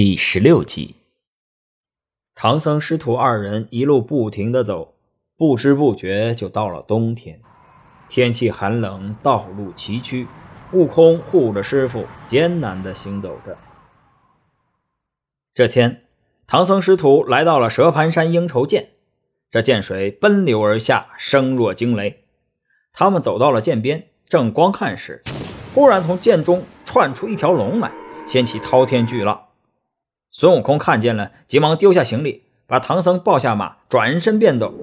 第十六集，唐僧师徒二人一路不停的走，不知不觉就到了冬天。天气寒冷，道路崎岖，悟空护着师傅艰难的行走着。这天，唐僧师徒来到了蛇盘山应酬涧，这涧水奔流而下，声若惊雷。他们走到了涧边，正观看时，忽然从涧中窜出一条龙来，掀起滔天巨浪。孙悟空看见了，急忙丢下行李，把唐僧抱下马，转身便走。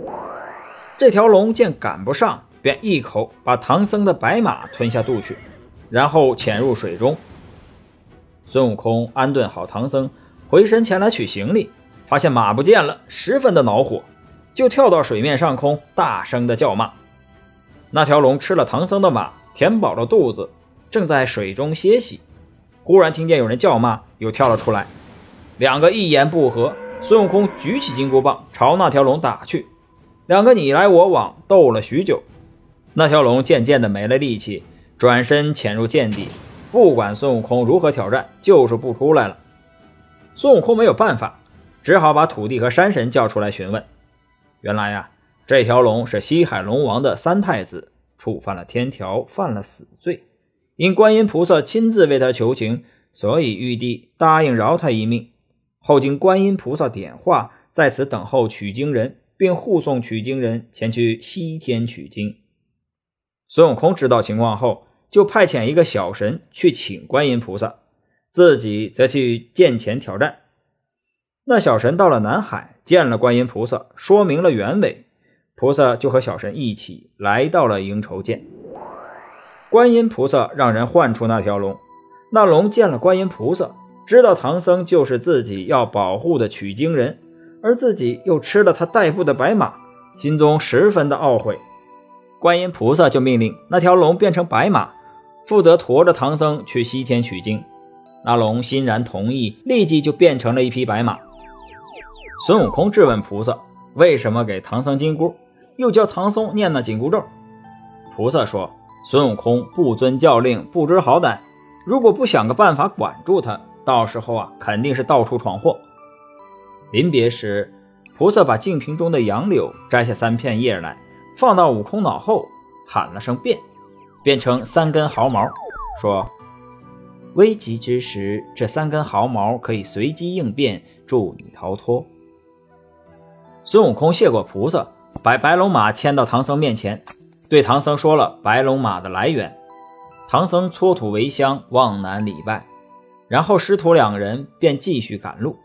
这条龙见赶不上，便一口把唐僧的白马吞下肚去，然后潜入水中。孙悟空安顿好唐僧，回身前来取行李，发现马不见了，十分的恼火，就跳到水面上空，大声的叫骂。那条龙吃了唐僧的马，填饱了肚子，正在水中歇息，忽然听见有人叫骂，又跳了出来。两个一言不合，孙悟空举起金箍棒朝那条龙打去，两个你来我往，斗了许久。那条龙渐渐的没了力气，转身潜入涧底，不管孙悟空如何挑战，就是不出来了。孙悟空没有办法，只好把土地和山神叫出来询问。原来呀，这条龙是西海龙王的三太子，触犯了天条，犯了死罪，因观音菩萨亲自为他求情，所以玉帝答应饶他一命。后经观音菩萨点化，在此等候取经人，并护送取经人前去西天取经。孙悟空知道情况后，就派遣一个小神去请观音菩萨，自己则去见前挑战。那小神到了南海，见了观音菩萨，说明了原委，菩萨就和小神一起来到了应酬涧。观音菩萨让人唤出那条龙，那龙见了观音菩萨。知道唐僧就是自己要保护的取经人，而自己又吃了他代步的白马，心中十分的懊悔。观音菩萨就命令那条龙变成白马，负责驮着唐僧去西天取经。那龙欣然同意，立即就变成了一匹白马。孙悟空质问菩萨：“为什么给唐僧金箍，又叫唐僧念那紧箍咒？”菩萨说：“孙悟空不遵教令，不知好歹，如果不想个办法管住他。”到时候啊，肯定是到处闯祸。临别时，菩萨把净瓶中的杨柳摘下三片叶来，放到悟空脑后，喊了声“变”，变成三根毫毛，说：“危急之时，这三根毫毛可以随机应变，助你逃脱。”孙悟空谢过菩萨，把白龙马牵到唐僧面前，对唐僧说了白龙马的来源。唐僧搓土为香，往南礼拜。然后师徒两人便继续赶路。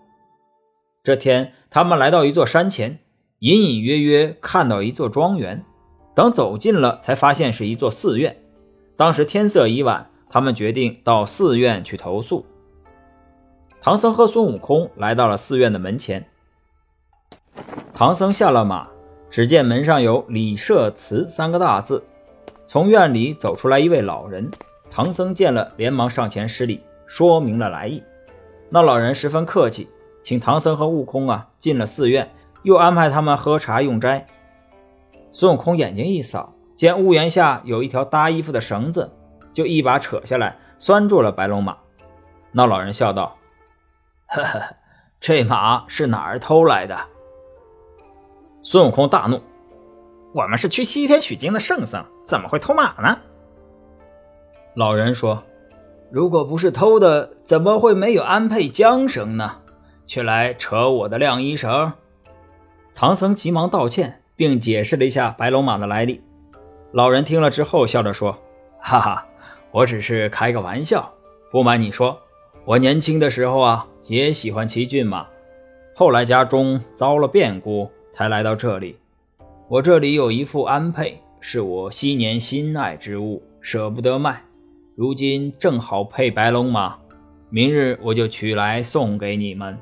这天，他们来到一座山前，隐隐约约看到一座庄园。等走近了，才发现是一座寺院。当时天色已晚，他们决定到寺院去投宿。唐僧和孙悟空来到了寺院的门前。唐僧下了马，只见门上有“李舍慈”三个大字。从院里走出来一位老人，唐僧见了，连忙上前施礼。说明了来意，那老人十分客气，请唐僧和悟空啊进了寺院，又安排他们喝茶用斋。孙悟空眼睛一扫，见屋檐下有一条搭衣服的绳子，就一把扯下来，拴住了白龙马。那老人笑道：“呵呵，这马是哪儿偷来的？”孙悟空大怒：“我们是去西天取经的圣僧，怎么会偷马呢？”老人说。如果不是偷的，怎么会没有安配缰绳呢？却来扯我的晾衣绳。唐僧急忙道歉，并解释了一下白龙马的来历。老人听了之后，笑着说：“哈哈，我只是开个玩笑。不瞒你说，我年轻的时候啊，也喜欢骑骏马。后来家中遭了变故，才来到这里。我这里有一副安配，是我昔年心爱之物，舍不得卖。”如今正好配白龙马，明日我就取来送给你们。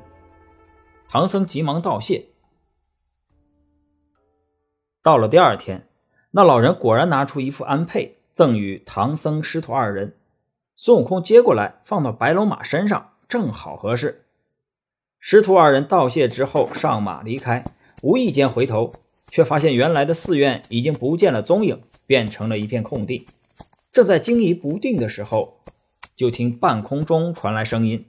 唐僧急忙道谢。到了第二天，那老人果然拿出一副安辔，赠与唐僧师徒二人。孙悟空接过来，放到白龙马身上，正好合适。师徒二人道谢之后，上马离开，无意间回头，却发现原来的寺院已经不见了踪影，变成了一片空地。正在惊疑不定的时候，就听半空中传来声音：“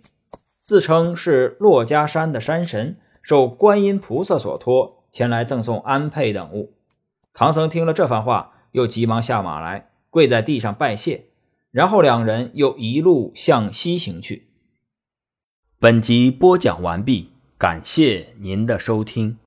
自称是珞珈山的山神，受观音菩萨所托，前来赠送安佩等物。唐僧听了这番话，又急忙下马来，跪在地上拜谢，然后两人又一路向西行去。本集播讲完毕，感谢您的收听。